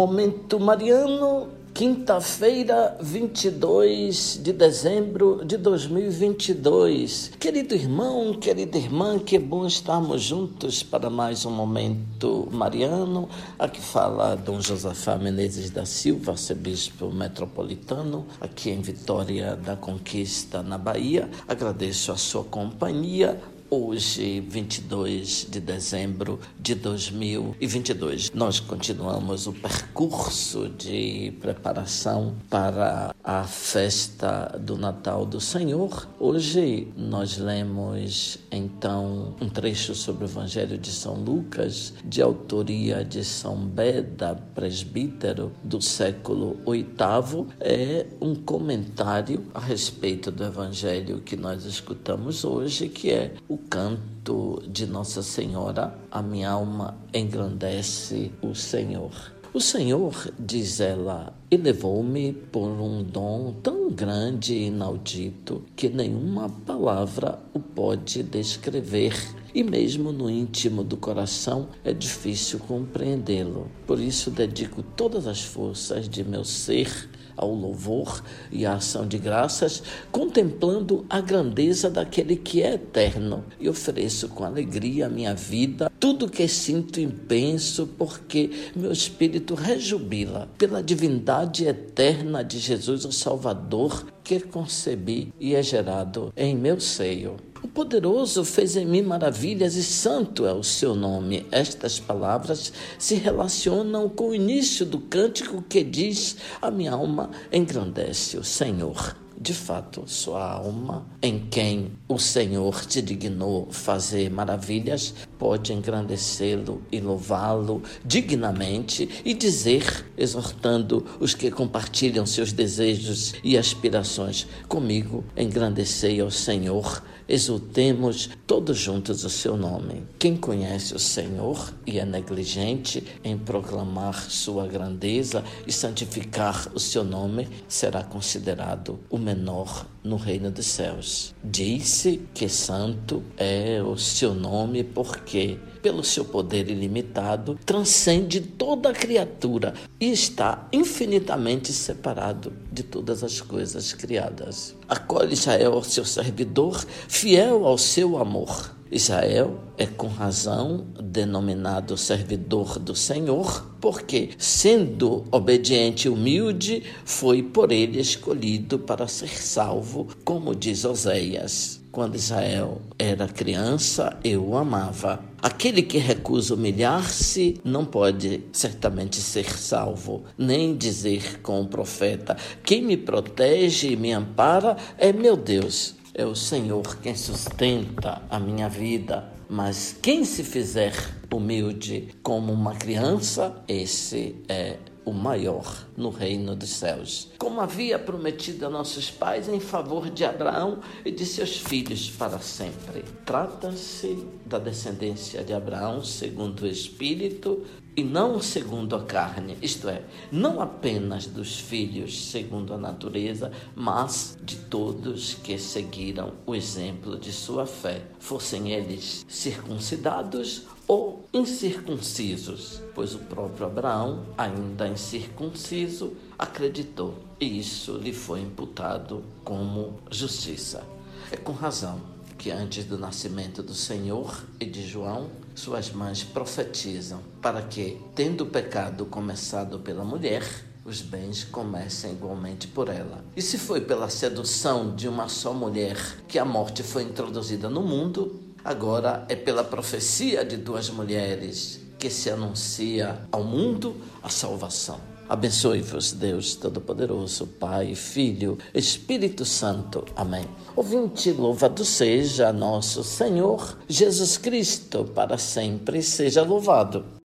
Momento Mariano, quinta-feira, 22 de dezembro de 2022. Querido irmão, querida irmã, que bom estarmos juntos para mais um Momento Mariano. Aqui fala Dom Josafá Menezes da Silva, arcebispo metropolitano, aqui em Vitória da Conquista, na Bahia. Agradeço a sua companhia Hoje, 22 de dezembro de 2022, nós continuamos o percurso de preparação para a festa do Natal do Senhor. Hoje nós lemos então um trecho sobre o Evangelho de São Lucas, de autoria de São Beda, presbítero do século VIII. É um comentário a respeito do Evangelho que nós escutamos hoje, que é o canto de Nossa Senhora, a minha alma engrandece o Senhor. O Senhor, diz ela, elevou-me por um dom tão grande e inaudito que nenhuma palavra o pode descrever. E mesmo no íntimo do coração é difícil compreendê-lo. Por isso dedico todas as forças de meu ser ao louvor e à ação de graças, contemplando a grandeza daquele que é eterno, e ofereço com alegria a minha vida, tudo que sinto e penso, porque meu espírito rejubila pela divindade eterna de Jesus, o Salvador, que concebi e é gerado em meu seio. O poderoso fez em mim maravilhas e santo é o seu nome. Estas palavras se relacionam com o início do cântico que diz: A minha alma engrandece o Senhor. De fato, sua alma, em quem o Senhor te dignou fazer maravilhas, pode engrandecê-lo e louvá-lo dignamente e dizer, exortando os que compartilham seus desejos e aspirações: Comigo engrandecei ao Senhor exultemos todos juntos o seu nome. Quem conhece o Senhor e é negligente em proclamar sua grandeza e santificar o seu nome, será considerado o menor no reino dos céus. Disse que santo é o seu nome porque, pelo seu poder ilimitado, transcende toda criatura e está infinitamente separado de todas as coisas criadas. Acolhe Israel, seu servidor, fiel ao seu amor. Israel é com razão denominado servidor do Senhor, porque, sendo obediente e humilde, foi por ele escolhido para ser salvo, como diz Oséias. Quando Israel era criança, eu o amava. Aquele que recusa humilhar-se não pode certamente ser salvo, nem dizer com o profeta: Quem me protege e me ampara é meu Deus. É o Senhor quem sustenta a minha vida, mas quem se fizer humilde como uma criança, esse é o maior no reino dos céus. Como havia prometido a nossos pais em favor de Abraão e de seus filhos para sempre. Trata-se da descendência de Abraão segundo o Espírito e não segundo a carne, isto é, não apenas dos filhos segundo a natureza, mas de todos que seguiram o exemplo de sua fé, fossem eles circuncidados ou incircuncisos, pois o próprio Abraão, ainda incircunciso, acreditou e isso lhe foi imputado como justiça. É com razão que antes do nascimento do Senhor e de João, suas mães profetizam para que, tendo o pecado começado pela mulher, os bens comecem igualmente por ela. E se foi pela sedução de uma só mulher que a morte foi introduzida no mundo, Agora é pela profecia de duas mulheres que se anuncia ao mundo a salvação. Abençoe-vos, Deus Todo-Poderoso, Pai, Filho, Espírito Santo. Amém. Ouvinte, louvado seja nosso Senhor Jesus Cristo, para sempre seja louvado.